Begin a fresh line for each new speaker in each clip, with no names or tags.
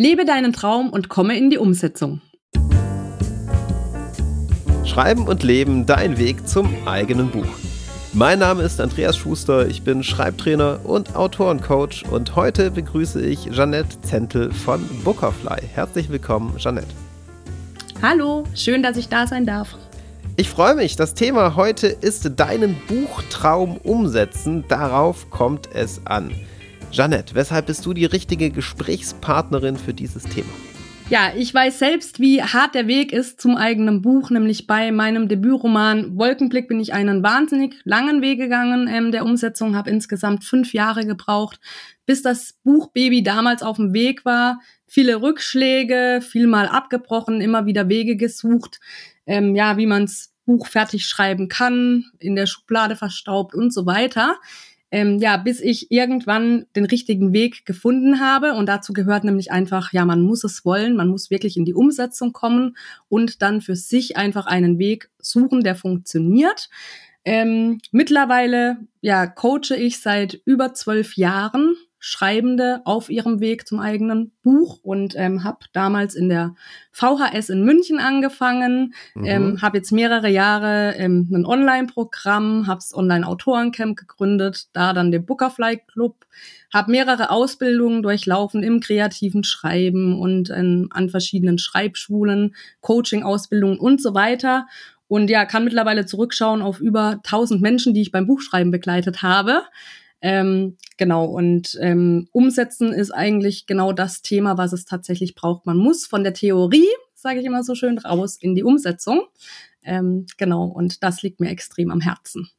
Lebe deinen Traum und komme in die Umsetzung.
Schreiben und Leben, dein Weg zum eigenen Buch. Mein Name ist Andreas Schuster, ich bin Schreibtrainer und Autorencoach und heute begrüße ich Jeanette Zentel von Bookerfly. Herzlich willkommen, Jeanette.
Hallo, schön, dass ich da sein darf.
Ich freue mich. Das Thema heute ist deinen Buchtraum umsetzen. Darauf kommt es an. Jeanette, weshalb bist du die richtige Gesprächspartnerin für dieses Thema?
Ja, ich weiß selbst, wie hart der Weg ist zum eigenen Buch, nämlich bei meinem Debütroman Wolkenblick bin ich einen wahnsinnig langen Weg gegangen ähm, der Umsetzung, habe insgesamt fünf Jahre gebraucht, bis das Buchbaby damals auf dem Weg war. Viele Rückschläge, viel mal abgebrochen, immer wieder Wege gesucht, ähm, ja, wie man's Buch fertig schreiben kann, in der Schublade verstaubt und so weiter ähm, ja, bis ich irgendwann den richtigen Weg gefunden habe. Und dazu gehört nämlich einfach, ja, man muss es wollen, man muss wirklich in die Umsetzung kommen und dann für sich einfach einen Weg suchen, der funktioniert. Ähm, mittlerweile, ja, coache ich seit über zwölf Jahren Schreibende auf ihrem Weg zum eigenen Buch und ähm, habe damals in der VHS in München angefangen, mhm. ähm, habe jetzt mehrere Jahre ähm, ein Online-Programm, habe das Online-Autorencamp gegründet, da dann den Bookerfly Club, habe mehrere Ausbildungen durchlaufen im kreativen Schreiben und ähm, an verschiedenen Schreibschulen, Coaching-Ausbildungen und so weiter und ja, kann mittlerweile zurückschauen auf über 1000 Menschen, die ich beim Buchschreiben begleitet habe. Ähm, genau, und ähm, umsetzen ist eigentlich genau das Thema, was es tatsächlich braucht. Man muss von der Theorie, sage ich immer so schön, raus in die Umsetzung. Ähm, genau, und das liegt mir extrem am Herzen.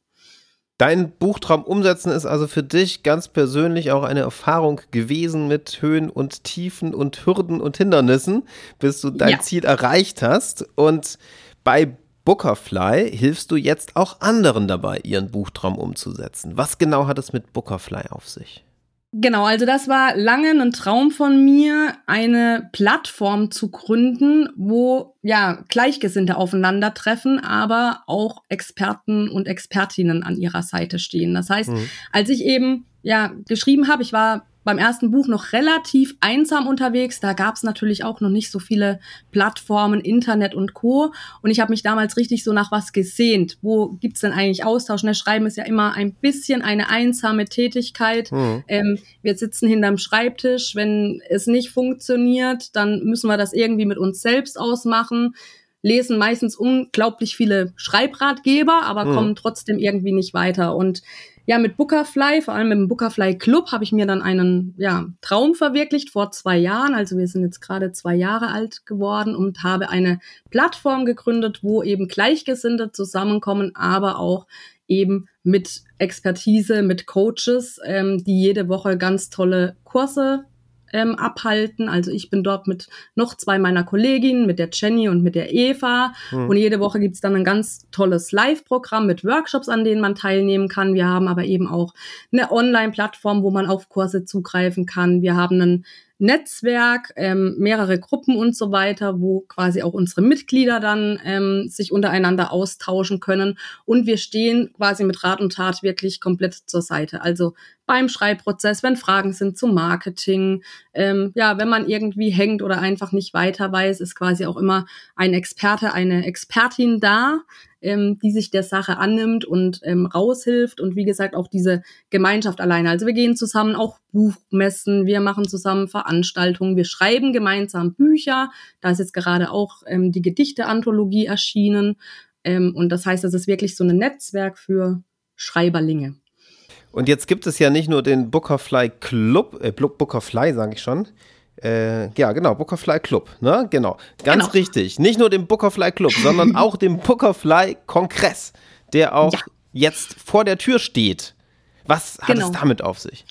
Dein Buchtraum umsetzen ist also für dich ganz persönlich auch eine Erfahrung gewesen mit Höhen und Tiefen und Hürden und Hindernissen, bis du dein ja. Ziel erreicht hast. Und bei Bookerfly hilfst du jetzt auch anderen dabei, ihren Buchtraum umzusetzen. Was genau hat es mit Bookerfly auf sich?
Genau, also das war lange ein Traum von mir, eine Plattform zu gründen, wo ja Gleichgesinnte aufeinandertreffen, aber auch Experten und Expertinnen an ihrer Seite stehen. Das heißt, mhm. als ich eben ja geschrieben habe, ich war beim ersten Buch noch relativ einsam unterwegs. Da gab es natürlich auch noch nicht so viele Plattformen, Internet und Co. Und ich habe mich damals richtig so nach was gesehnt. Wo gibt's denn eigentlich Austausch? Ne, Schreiben ist ja immer ein bisschen eine einsame Tätigkeit. Mhm. Ähm, wir sitzen hinterm Schreibtisch. Wenn es nicht funktioniert, dann müssen wir das irgendwie mit uns selbst ausmachen lesen meistens unglaublich viele Schreibratgeber, aber mhm. kommen trotzdem irgendwie nicht weiter. Und ja, mit Bookerfly, vor allem mit dem Bookerfly Club, habe ich mir dann einen ja, Traum verwirklicht vor zwei Jahren. Also wir sind jetzt gerade zwei Jahre alt geworden und habe eine Plattform gegründet, wo eben Gleichgesinnte zusammenkommen, aber auch eben mit Expertise, mit Coaches, ähm, die jede Woche ganz tolle Kurse ähm, abhalten. Also ich bin dort mit noch zwei meiner Kolleginnen, mit der Jenny und mit der Eva. Mhm. Und jede Woche gibt's dann ein ganz tolles Live-Programm mit Workshops, an denen man teilnehmen kann. Wir haben aber eben auch eine Online-Plattform, wo man auf Kurse zugreifen kann. Wir haben einen Netzwerk, ähm, mehrere Gruppen und so weiter, wo quasi auch unsere Mitglieder dann ähm, sich untereinander austauschen können. Und wir stehen quasi mit Rat und Tat wirklich komplett zur Seite. Also beim Schreibprozess, wenn Fragen sind zum Marketing, ähm, ja, wenn man irgendwie hängt oder einfach nicht weiter weiß, ist quasi auch immer ein Experte, eine Expertin da, ähm, die sich der Sache annimmt und ähm, raushilft und wie gesagt auch diese Gemeinschaft alleine. Also wir gehen zusammen auch Buchmessen, wir machen zusammen Veranstaltungen, wir schreiben gemeinsam Bücher. Da ist jetzt gerade auch ähm, die Gedichte-Anthologie erschienen. Ähm, und das heißt, es ist wirklich so ein Netzwerk für Schreiberlinge.
Und jetzt gibt es ja nicht nur den Bookerfly Club, äh, Bookerfly sage ich schon, äh, ja, genau, Bookerfly Club, ne? Genau. Ganz genau. richtig. Nicht nur den Bookerfly Club, sondern auch den Bookerfly Kongress, der auch ja. jetzt vor der Tür steht. Was hat genau. es damit auf sich?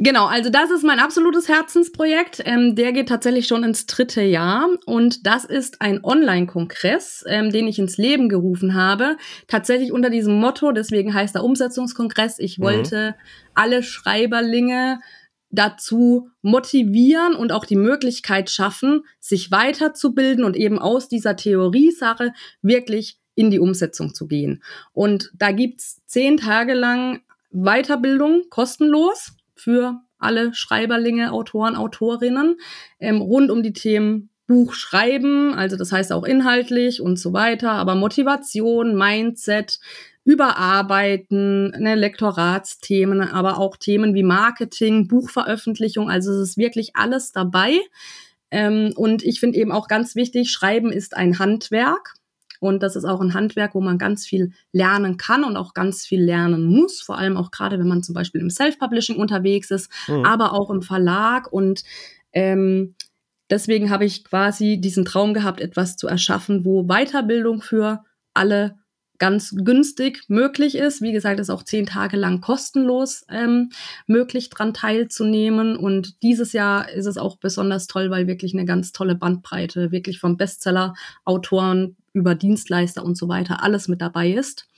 Genau, also das ist mein absolutes Herzensprojekt. Ähm, der geht tatsächlich schon ins dritte Jahr und das ist ein Online-Kongress, ähm, den ich ins Leben gerufen habe. Tatsächlich unter diesem Motto, deswegen heißt er Umsetzungskongress. Ich mhm. wollte alle Schreiberlinge dazu motivieren und auch die Möglichkeit schaffen, sich weiterzubilden und eben aus dieser Theoriesache wirklich in die Umsetzung zu gehen. Und da gibt's zehn Tage lang Weiterbildung kostenlos für alle Schreiberlinge, Autoren, Autorinnen, ähm, rund um die Themen Buch schreiben, also das heißt auch inhaltlich und so weiter, aber Motivation, Mindset, Überarbeiten, ne, Lektoratsthemen, aber auch Themen wie Marketing, Buchveröffentlichung, also es ist wirklich alles dabei. Ähm, und ich finde eben auch ganz wichtig, Schreiben ist ein Handwerk. Und das ist auch ein Handwerk, wo man ganz viel lernen kann und auch ganz viel lernen muss. Vor allem auch gerade, wenn man zum Beispiel im Self-Publishing unterwegs ist, mhm. aber auch im Verlag. Und ähm, deswegen habe ich quasi diesen Traum gehabt, etwas zu erschaffen, wo Weiterbildung für alle ganz günstig möglich ist. Wie gesagt, ist auch zehn Tage lang kostenlos ähm, möglich, dran teilzunehmen. Und dieses Jahr ist es auch besonders toll, weil wirklich eine ganz tolle Bandbreite, wirklich vom Bestseller, Autoren über Dienstleister und so weiter, alles mit dabei ist.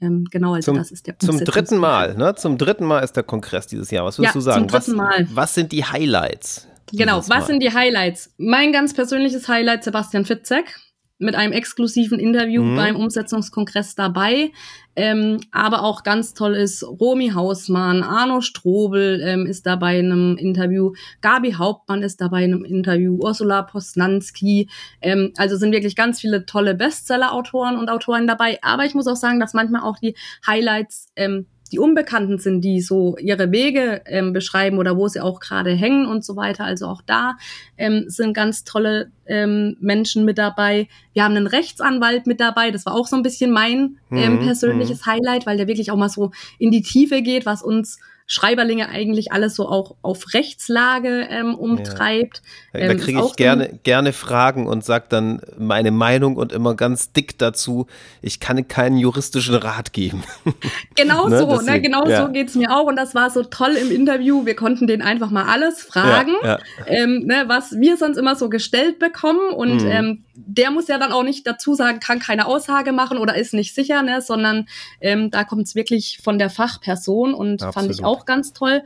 Ähm, genau, also
zum,
das ist der
Zum dritten Mal, ne? Zum dritten Mal ist der Kongress dieses Jahr. Was würdest ja, du sagen?
Zum dritten
was, Mal. was sind die Highlights?
Genau, was sind die Highlights? Mein ganz persönliches Highlight, Sebastian Fitzek mit einem exklusiven Interview mhm. beim Umsetzungskongress dabei. Ähm, aber auch ganz toll ist Romy Hausmann, Arno Strobel ähm, ist dabei in einem Interview, Gabi Hauptmann ist dabei in einem Interview, Ursula Posnanski. Ähm, also sind wirklich ganz viele tolle Bestseller-Autoren und Autoren dabei. Aber ich muss auch sagen, dass manchmal auch die Highlights ähm, die Unbekannten sind, die so ihre Wege ähm, beschreiben oder wo sie auch gerade hängen und so weiter. Also auch da ähm, sind ganz tolle ähm, Menschen mit dabei. Wir haben einen Rechtsanwalt mit dabei. Das war auch so ein bisschen mein ähm, mhm, persönliches mhm. Highlight, weil der wirklich auch mal so in die Tiefe geht, was uns Schreiberlinge eigentlich alles so auch auf Rechtslage ähm, umtreibt.
Ja. Da, ähm, kriege ich gerne, gerne Fragen und sage dann meine Meinung und immer ganz dick dazu, ich kann keinen juristischen Rat geben.
Genau ne, so, ne, genau ja. so geht's mir auch. Und das war so toll im Interview. Wir konnten den einfach mal alles fragen, ja, ähm, ne, was wir sonst immer so gestellt bekommen. Und mhm. Der muss ja dann auch nicht dazu sagen, kann keine Aussage machen oder ist nicht sicher, ne, sondern ähm, da kommt es wirklich von der Fachperson und Absolut. fand ich auch ganz toll.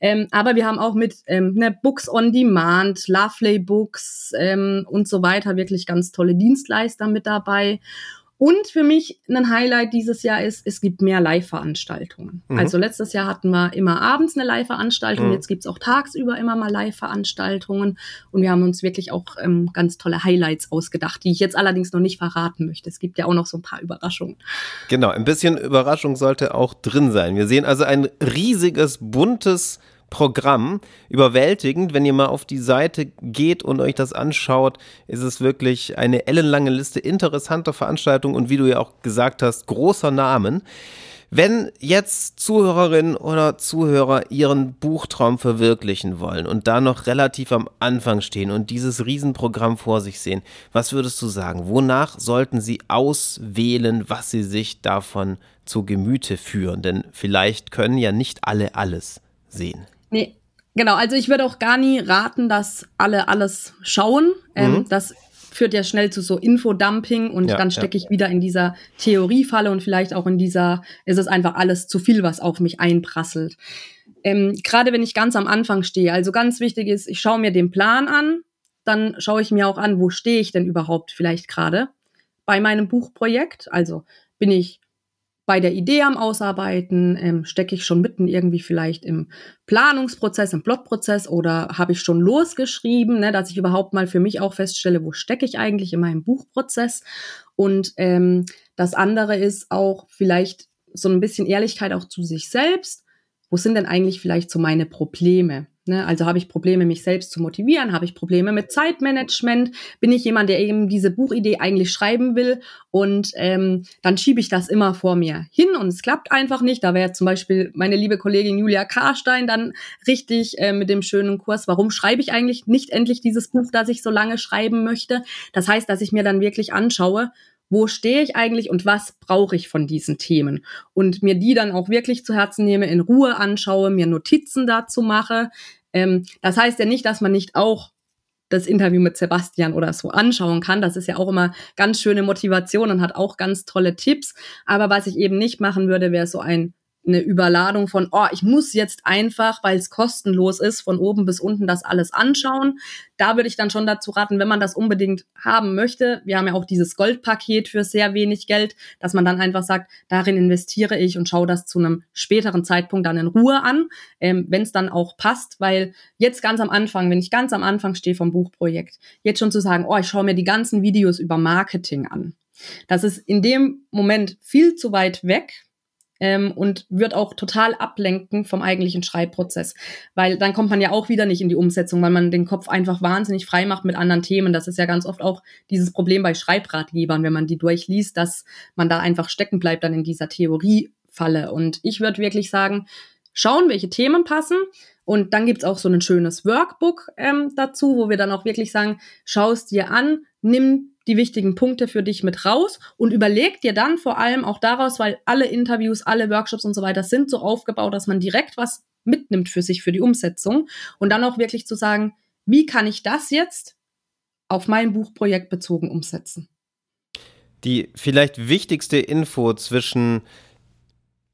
Ähm, aber wir haben auch mit ähm, ne, Books on Demand, Lovely Books ähm, und so weiter wirklich ganz tolle Dienstleister mit dabei. Und für mich ein Highlight dieses Jahr ist, es gibt mehr Live-Veranstaltungen. Mhm. Also letztes Jahr hatten wir immer abends eine Live-Veranstaltung, mhm. jetzt gibt's auch tagsüber immer mal Live-Veranstaltungen. Und wir haben uns wirklich auch ähm, ganz tolle Highlights ausgedacht, die ich jetzt allerdings noch nicht verraten möchte. Es gibt ja auch noch so ein paar Überraschungen.
Genau, ein bisschen Überraschung sollte auch drin sein. Wir sehen also ein riesiges, buntes Programm überwältigend. Wenn ihr mal auf die Seite geht und euch das anschaut, ist es wirklich eine ellenlange Liste interessanter Veranstaltungen und wie du ja auch gesagt hast, großer Namen. Wenn jetzt Zuhörerinnen oder Zuhörer ihren Buchtraum verwirklichen wollen und da noch relativ am Anfang stehen und dieses Riesenprogramm vor sich sehen, was würdest du sagen? Wonach sollten sie auswählen, was sie sich davon zu Gemüte führen? Denn vielleicht können ja nicht alle alles sehen.
Nee, genau. Also ich würde auch gar nie raten, dass alle alles schauen. Ähm, mhm. Das führt ja schnell zu so Infodumping und ja, dann stecke ja. ich wieder in dieser Theoriefalle und vielleicht auch in dieser, ist es einfach alles zu viel, was auf mich einprasselt. Ähm, Gerade wenn ich ganz am Anfang stehe. Also ganz wichtig ist, ich schaue mir den Plan an, dann schaue ich mir auch an, wo stehe ich denn überhaupt vielleicht gerade bei meinem Buchprojekt. Also bin ich bei der Idee am Ausarbeiten? Ähm, Stecke ich schon mitten irgendwie vielleicht im Planungsprozess, im Plotprozess oder habe ich schon losgeschrieben, ne, dass ich überhaupt mal für mich auch feststelle, wo stecke ich eigentlich in meinem Buchprozess? Und ähm, das andere ist auch vielleicht so ein bisschen Ehrlichkeit auch zu sich selbst. Wo sind denn eigentlich vielleicht so meine Probleme? Ne, also habe ich Probleme, mich selbst zu motivieren? Habe ich Probleme mit Zeitmanagement? Bin ich jemand, der eben diese Buchidee eigentlich schreiben will? Und ähm, dann schiebe ich das immer vor mir hin und es klappt einfach nicht. Da wäre zum Beispiel meine liebe Kollegin Julia Karstein dann richtig äh, mit dem schönen Kurs, warum schreibe ich eigentlich nicht endlich dieses Buch, das ich so lange schreiben möchte? Das heißt, dass ich mir dann wirklich anschaue, wo stehe ich eigentlich und was brauche ich von diesen Themen und mir die dann auch wirklich zu Herzen nehme, in Ruhe anschaue, mir Notizen dazu mache. Ähm, das heißt ja nicht, dass man nicht auch das Interview mit Sebastian oder so anschauen kann. Das ist ja auch immer ganz schöne Motivation und hat auch ganz tolle Tipps. Aber was ich eben nicht machen würde, wäre so ein eine Überladung von, oh, ich muss jetzt einfach, weil es kostenlos ist, von oben bis unten das alles anschauen. Da würde ich dann schon dazu raten, wenn man das unbedingt haben möchte, wir haben ja auch dieses Goldpaket für sehr wenig Geld, dass man dann einfach sagt, darin investiere ich und schaue das zu einem späteren Zeitpunkt dann in Ruhe an, ähm, wenn es dann auch passt, weil jetzt ganz am Anfang, wenn ich ganz am Anfang stehe vom Buchprojekt, jetzt schon zu sagen, oh, ich schaue mir die ganzen Videos über Marketing an. Das ist in dem Moment viel zu weit weg, ähm, und wird auch total ablenken vom eigentlichen Schreibprozess. Weil dann kommt man ja auch wieder nicht in die Umsetzung, weil man den Kopf einfach wahnsinnig frei macht mit anderen Themen. Das ist ja ganz oft auch dieses Problem bei Schreibratgebern, wenn man die durchliest, dass man da einfach stecken bleibt dann in dieser Theoriefalle. Und ich würde wirklich sagen, schauen, welche Themen passen. Und dann gibt's auch so ein schönes Workbook ähm, dazu, wo wir dann auch wirklich sagen, schau es dir an, nimm die wichtigen Punkte für dich mit raus und überleg dir dann vor allem auch daraus, weil alle Interviews, alle Workshops und so weiter sind so aufgebaut, dass man direkt was mitnimmt für sich, für die Umsetzung und dann auch wirklich zu sagen, wie kann ich das jetzt auf mein Buchprojekt bezogen umsetzen?
Die vielleicht wichtigste Info zwischen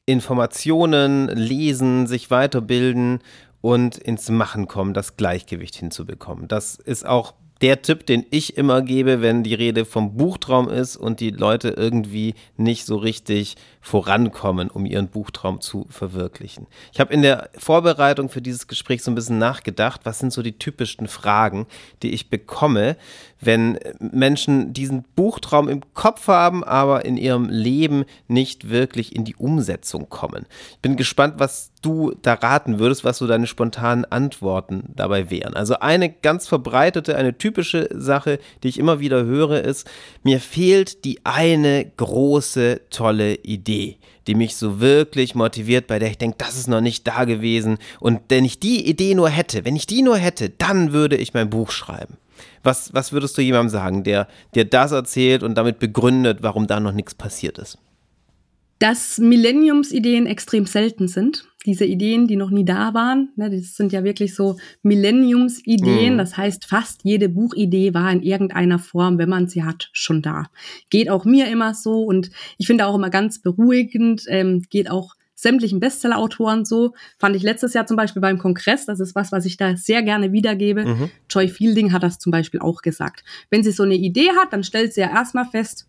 Informationen, Lesen, sich weiterbilden und ins Machen kommen, das Gleichgewicht hinzubekommen. Das ist auch der Tipp, den ich immer gebe, wenn die Rede vom Buchtraum ist und die Leute irgendwie nicht so richtig vorankommen, um ihren Buchtraum zu verwirklichen. Ich habe in der Vorbereitung für dieses Gespräch so ein bisschen nachgedacht, was sind so die typischsten Fragen, die ich bekomme, wenn Menschen diesen Buchtraum im Kopf haben, aber in ihrem Leben nicht wirklich in die Umsetzung kommen. Ich bin gespannt, was du da raten würdest, was so deine spontanen Antworten dabei wären. Also eine ganz verbreitete, eine typische Sache, die ich immer wieder höre, ist, mir fehlt die eine große, tolle Idee, die mich so wirklich motiviert, bei der ich denke, das ist noch nicht da gewesen. Und wenn ich die Idee nur hätte, wenn ich die nur hätte, dann würde ich mein Buch schreiben. Was, was würdest du jemandem sagen, der dir das erzählt und damit begründet, warum da noch nichts passiert ist?
dass Millenniumsideen extrem selten sind. Diese Ideen, die noch nie da waren, ne, das sind ja wirklich so Millenniumsideen. Mhm. Das heißt, fast jede Buchidee war in irgendeiner Form, wenn man sie hat, schon da. Geht auch mir immer so und ich finde auch immer ganz beruhigend, ähm, geht auch sämtlichen Bestsellerautoren so. Fand ich letztes Jahr zum Beispiel beim Kongress, das ist was, was ich da sehr gerne wiedergebe. Mhm. Joy Fielding hat das zum Beispiel auch gesagt. Wenn sie so eine Idee hat, dann stellt sie ja erstmal fest,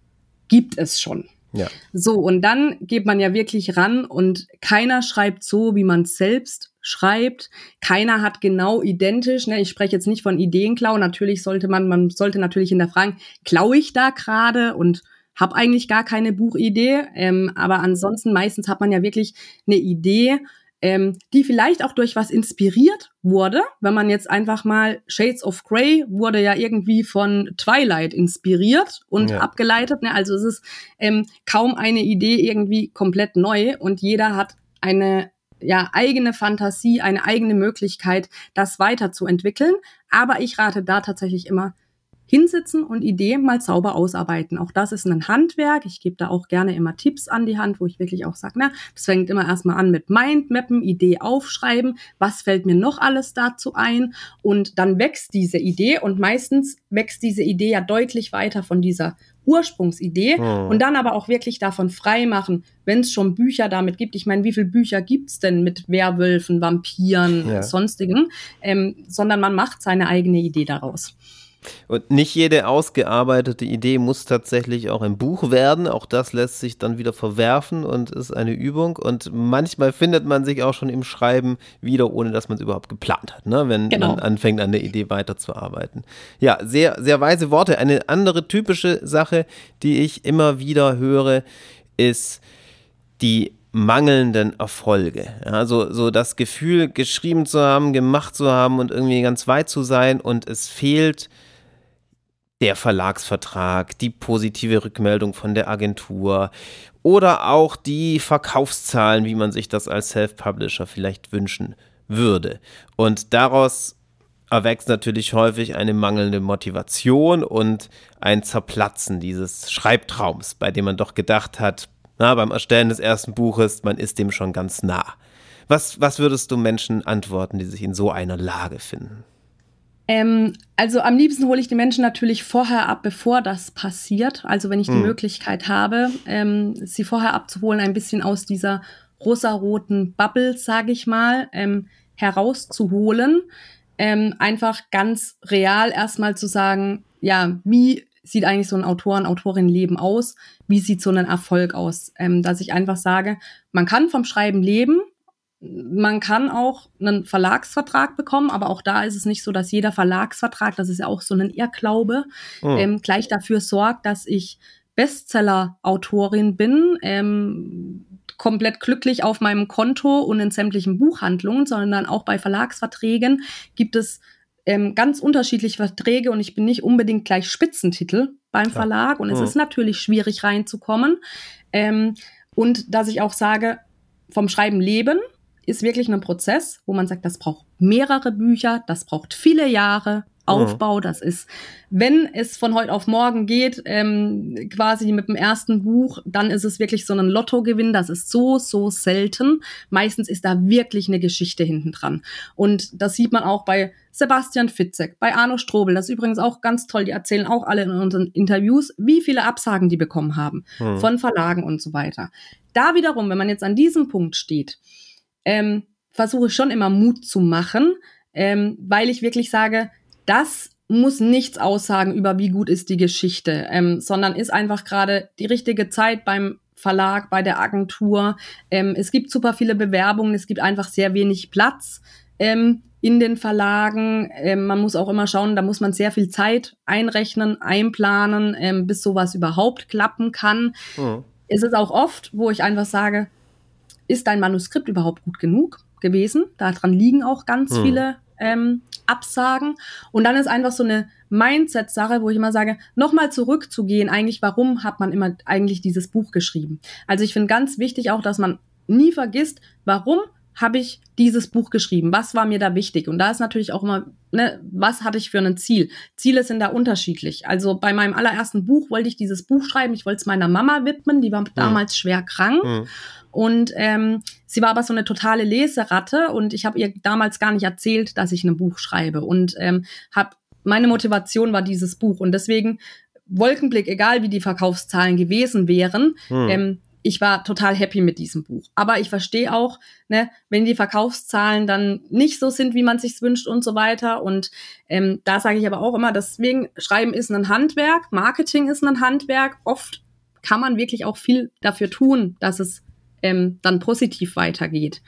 gibt es schon. Ja. So, und dann geht man ja wirklich ran und keiner schreibt so, wie man selbst schreibt. Keiner hat genau identisch, ne, ich spreche jetzt nicht von Ideenklau, natürlich sollte man, man sollte natürlich hinterfragen, klaue ich da gerade und habe eigentlich gar keine Buchidee, ähm, aber ansonsten meistens hat man ja wirklich eine Idee ähm, die vielleicht auch durch was inspiriert wurde. Wenn man jetzt einfach mal Shades of Grey wurde ja irgendwie von Twilight inspiriert und ja. abgeleitet. Ne? Also es ist ähm, kaum eine Idee irgendwie komplett neu und jeder hat eine ja, eigene Fantasie, eine eigene Möglichkeit, das weiterzuentwickeln. Aber ich rate da tatsächlich immer hinsitzen und Ideen mal sauber ausarbeiten. Auch das ist ein Handwerk. Ich gebe da auch gerne immer Tipps an die Hand, wo ich wirklich auch sage, na, das fängt immer erstmal an mit Mindmappen, Idee aufschreiben, was fällt mir noch alles dazu ein und dann wächst diese Idee und meistens wächst diese Idee ja deutlich weiter von dieser Ursprungsidee oh. und dann aber auch wirklich davon frei machen, wenn es schon Bücher damit gibt. Ich meine, wie viele Bücher gibt's denn mit Werwölfen, Vampiren, ja. sonstigen, ähm, sondern man macht seine eigene Idee daraus.
Und nicht jede ausgearbeitete Idee muss tatsächlich auch ein Buch werden. Auch das lässt sich dann wieder verwerfen und ist eine Übung. Und manchmal findet man sich auch schon im Schreiben wieder, ohne dass man es überhaupt geplant hat, ne? wenn genau. man anfängt, an der Idee weiterzuarbeiten. Ja, sehr, sehr weise Worte. Eine andere typische Sache, die ich immer wieder höre, ist die mangelnden Erfolge. Also so das Gefühl, geschrieben zu haben, gemacht zu haben und irgendwie ganz weit zu sein und es fehlt der Verlagsvertrag, die positive Rückmeldung von der Agentur oder auch die Verkaufszahlen, wie man sich das als Self-Publisher vielleicht wünschen würde. Und daraus erwächst natürlich häufig eine mangelnde Motivation und ein Zerplatzen dieses Schreibtraums, bei dem man doch gedacht hat, na, beim Erstellen des ersten Buches, man ist dem schon ganz nah. Was, was würdest du Menschen antworten, die sich in so einer Lage finden?
Ähm, also am liebsten hole ich die Menschen natürlich vorher ab, bevor das passiert. Also wenn ich die mhm. Möglichkeit habe, ähm, sie vorher abzuholen, ein bisschen aus dieser rosaroten Bubble, sage ich mal, ähm, herauszuholen. Ähm, einfach ganz real erstmal zu sagen, ja, wie sieht eigentlich so ein Autoren, Autorinnenleben aus? Wie sieht so ein Erfolg aus? Ähm, dass ich einfach sage, man kann vom Schreiben leben, man kann auch einen Verlagsvertrag bekommen, aber auch da ist es nicht so, dass jeder Verlagsvertrag, das ist ja auch so ein Irrglaube, oh. ähm, gleich dafür sorgt, dass ich Bestseller-Autorin bin, ähm, komplett glücklich auf meinem Konto und in sämtlichen Buchhandlungen, sondern auch bei Verlagsverträgen gibt es ähm, ganz unterschiedliche Verträge und ich bin nicht unbedingt gleich Spitzentitel beim Klar. Verlag und mhm. es ist natürlich schwierig reinzukommen. Ähm, und dass ich auch sage, vom Schreiben leben ist wirklich ein Prozess, wo man sagt, das braucht mehrere Bücher, das braucht viele Jahre, Aufbau. Das ist, wenn es von heute auf morgen geht, ähm, quasi mit dem ersten Buch, dann ist es wirklich so ein Lottogewinn. Das ist so, so selten. Meistens ist da wirklich eine Geschichte hinten dran. Und das sieht man auch bei Sebastian Fitzek, bei Arno Strobel. Das ist übrigens auch ganz toll. Die erzählen auch alle in unseren Interviews, wie viele Absagen die bekommen haben mhm. von Verlagen und so weiter. Da wiederum, wenn man jetzt an diesem Punkt steht, ähm, versuche ich schon immer Mut zu machen, ähm, weil ich wirklich sage, das muss nichts aussagen über, wie gut ist die Geschichte, ähm, sondern ist einfach gerade die richtige Zeit beim Verlag, bei der Agentur. Ähm, es gibt super viele Bewerbungen, es gibt einfach sehr wenig Platz ähm, in den Verlagen. Ähm, man muss auch immer schauen, da muss man sehr viel Zeit einrechnen, einplanen, ähm, bis sowas überhaupt klappen kann. Mhm. Es ist auch oft, wo ich einfach sage, ist dein Manuskript überhaupt gut genug gewesen? Daran liegen auch ganz mhm. viele ähm, Absagen. Und dann ist einfach so eine Mindset-Sache, wo ich immer sage, nochmal zurückzugehen, eigentlich, warum hat man immer eigentlich dieses Buch geschrieben? Also ich finde ganz wichtig auch, dass man nie vergisst, warum habe ich dieses Buch geschrieben? Was war mir da wichtig? Und da ist natürlich auch immer, ne, was hatte ich für ein Ziel? Ziele sind da unterschiedlich. Also bei meinem allerersten Buch wollte ich dieses Buch schreiben. Ich wollte es meiner Mama widmen. Die war mhm. damals schwer krank. Mhm. Und ähm, sie war aber so eine totale Leseratte und ich habe ihr damals gar nicht erzählt, dass ich ein Buch schreibe. Und ähm, habe meine Motivation war dieses Buch. Und deswegen Wolkenblick, egal wie die Verkaufszahlen gewesen wären, mhm. ähm, ich war total happy mit diesem Buch. Aber ich verstehe auch, ne, wenn die Verkaufszahlen dann nicht so sind, wie man sich wünscht und so weiter. Und ähm, da sage ich aber auch immer, deswegen Schreiben ist ein Handwerk, Marketing ist ein Handwerk. Oft kann man wirklich auch viel dafür tun, dass es ähm, dann positiv weitergeht.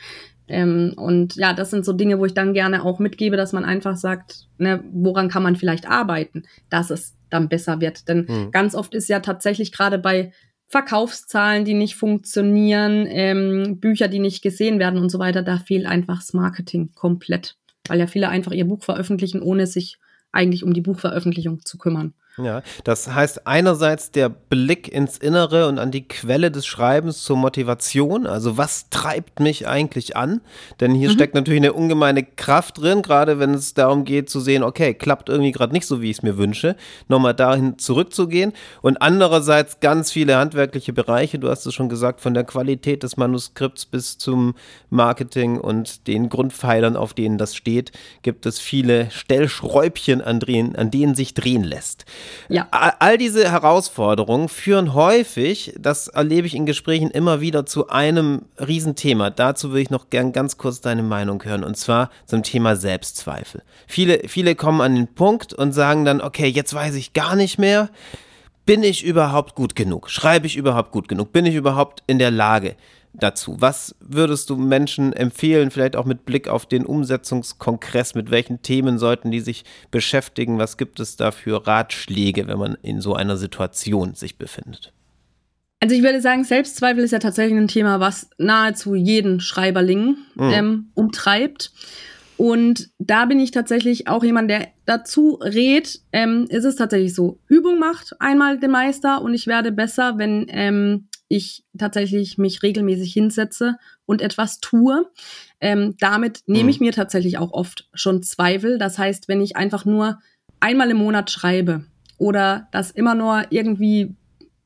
Ähm, und ja, das sind so Dinge, wo ich dann gerne auch mitgebe, dass man einfach sagt, ne, woran kann man vielleicht arbeiten, dass es dann besser wird. Denn mhm. ganz oft ist ja tatsächlich gerade bei Verkaufszahlen, die nicht funktionieren, ähm, Bücher, die nicht gesehen werden und so weiter, da fehlt einfach das Marketing komplett. Weil ja viele einfach ihr Buch veröffentlichen, ohne sich eigentlich um die Buchveröffentlichung zu kümmern.
Ja, das heißt einerseits der Blick ins Innere und an die Quelle des Schreibens zur Motivation. Also was treibt mich eigentlich an? Denn hier mhm. steckt natürlich eine ungemeine Kraft drin, gerade wenn es darum geht zu sehen, okay, klappt irgendwie gerade nicht so, wie ich es mir wünsche, nochmal dahin zurückzugehen. Und andererseits ganz viele handwerkliche Bereiche, du hast es schon gesagt, von der Qualität des Manuskripts bis zum Marketing und den Grundpfeilern, auf denen das steht, gibt es viele Stellschräubchen, an denen, an denen sich drehen lässt. Ja. All diese Herausforderungen führen häufig, das erlebe ich in Gesprächen immer wieder, zu einem Riesenthema. Dazu würde ich noch gern ganz kurz deine Meinung hören, und zwar zum Thema Selbstzweifel. Viele, viele kommen an den Punkt und sagen dann, okay, jetzt weiß ich gar nicht mehr. Bin ich überhaupt gut genug? Schreibe ich überhaupt gut genug? Bin ich überhaupt in der Lage? Dazu? Was würdest du Menschen empfehlen, vielleicht auch mit Blick auf den Umsetzungskongress? Mit welchen Themen sollten die sich beschäftigen? Was gibt es da für Ratschläge, wenn man in so einer Situation sich befindet?
Also ich würde sagen, Selbstzweifel ist ja tatsächlich ein Thema, was nahezu jeden Schreiberling mhm. ähm, umtreibt. Und da bin ich tatsächlich auch jemand, der dazu rät. Ähm, ist es tatsächlich so, Übung macht einmal den Meister und ich werde besser, wenn ähm, ich tatsächlich mich regelmäßig hinsetze und etwas tue. Ähm, damit nehme ich mhm. mir tatsächlich auch oft schon Zweifel. Das heißt, wenn ich einfach nur einmal im Monat schreibe oder das immer nur irgendwie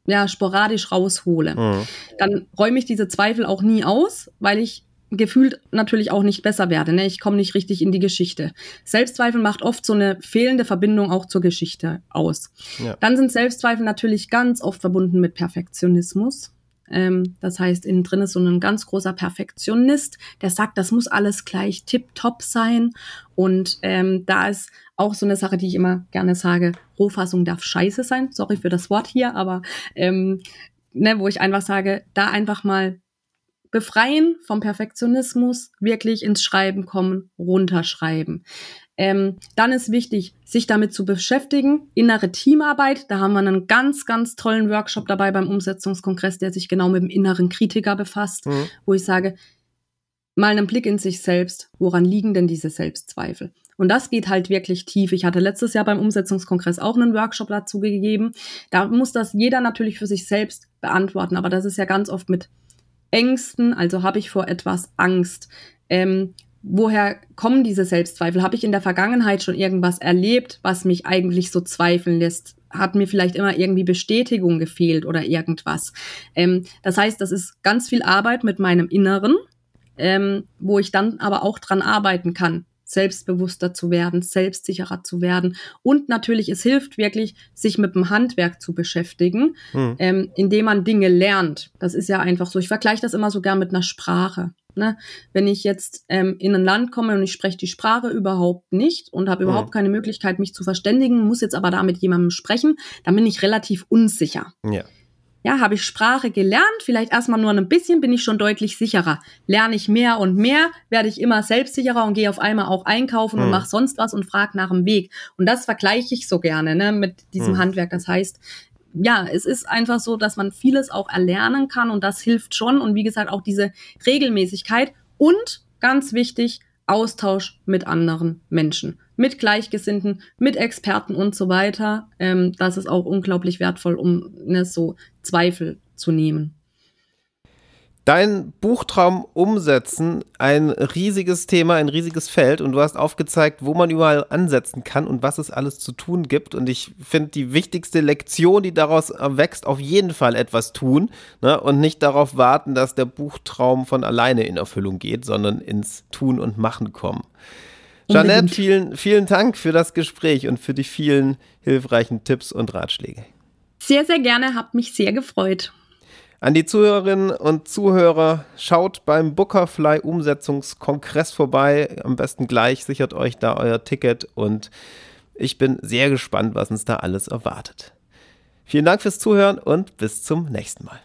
ja, sporadisch raushole, mhm. dann räume ich diese Zweifel auch nie aus, weil ich gefühlt natürlich auch nicht besser werde. Ne? Ich komme nicht richtig in die Geschichte. Selbstzweifel macht oft so eine fehlende Verbindung auch zur Geschichte aus. Ja. Dann sind Selbstzweifel natürlich ganz oft verbunden mit Perfektionismus Ähm, das heißt, innen drin ist so ein ganz großer Perfektionist, der sagt, das muss alles gleich tipptopp sein. Und ähm, da ist auch so eine Sache, die ich immer gerne sage, Rohfassung darf scheiße sein. Sorry für das Wort hier, aber ähm, ne, wo ich einfach sage, da einfach mal befreien vom Perfektionismus, wirklich ins Schreiben kommen, runterschreiben. Ähm, dann ist wichtig, sich damit zu beschäftigen. Innere Teamarbeit, da haben wir einen ganz, ganz tollen Workshop dabei beim Umsetzungskongress, der sich genau mit dem inneren Kritiker befasst, mhm. wo ich sage, mal einen Blick in sich selbst, woran liegen denn diese Selbstzweifel? Und das geht halt wirklich tief. Ich hatte letztes Jahr beim Umsetzungskongress auch einen Workshop dazu gegeben. Da muss das jeder natürlich für sich selbst beantworten, aber das ist ja ganz oft mit Ängsten, also habe ich vor etwas Angst. Ähm, woher kommen diese Selbstzweifel? Habe ich in der Vergangenheit schon irgendwas erlebt, was mich eigentlich so zweifeln lässt? Hat mir vielleicht immer irgendwie Bestätigung gefehlt oder irgendwas? Ähm, das heißt, das ist ganz viel Arbeit mit meinem Inneren, ähm, wo ich dann aber auch dran arbeiten kann selbstbewusster zu werden, selbstsicherer zu werden. Und natürlich, es hilft wirklich, sich mit dem Handwerk zu beschäftigen, mhm. ähm, indem man Dinge lernt. Das ist ja einfach so. Ich vergleiche das immer so gern mit einer Sprache. Ne? Wenn ich jetzt ähm, in ein Land komme und ich spreche die Sprache überhaupt nicht und habe überhaupt mhm. keine Möglichkeit, mich zu verständigen, muss jetzt aber da mit jemandem sprechen, dann bin ich relativ unsicher. Ja. Ja, habe ich Sprache gelernt, vielleicht erstmal nur ein bisschen, bin ich schon deutlich sicherer. Lerne ich mehr und mehr, werde ich immer selbstsicherer und gehe auf einmal auch einkaufen mhm. und mache sonst was und frage nach dem Weg. Und das vergleiche ich so gerne ne, mit diesem mhm. Handwerk. Das heißt, ja, es ist einfach so, dass man vieles auch erlernen kann und das hilft schon. Und wie gesagt, auch diese Regelmäßigkeit und ganz wichtig, Austausch mit anderen Menschen, mit Gleichgesinnten, mit Experten und so weiter. Ähm, das ist auch unglaublich wertvoll, um ne, so Zweifel zu nehmen.
Dein Buchtraum umsetzen, ein riesiges Thema, ein riesiges Feld und du hast aufgezeigt, wo man überall ansetzen kann und was es alles zu tun gibt. Und ich finde die wichtigste Lektion, die daraus erwächst, auf jeden Fall etwas tun ne? und nicht darauf warten, dass der Buchtraum von alleine in Erfüllung geht, sondern ins Tun und Machen kommen. Jeanette, vielen, vielen Dank für das Gespräch und für die vielen hilfreichen Tipps und Ratschläge.
Sehr, sehr gerne, habt mich sehr gefreut.
An die Zuhörerinnen und Zuhörer, schaut beim Bookerfly Umsetzungskongress vorbei. Am besten gleich, sichert euch da euer Ticket und ich bin sehr gespannt, was uns da alles erwartet. Vielen Dank fürs Zuhören und bis zum nächsten Mal.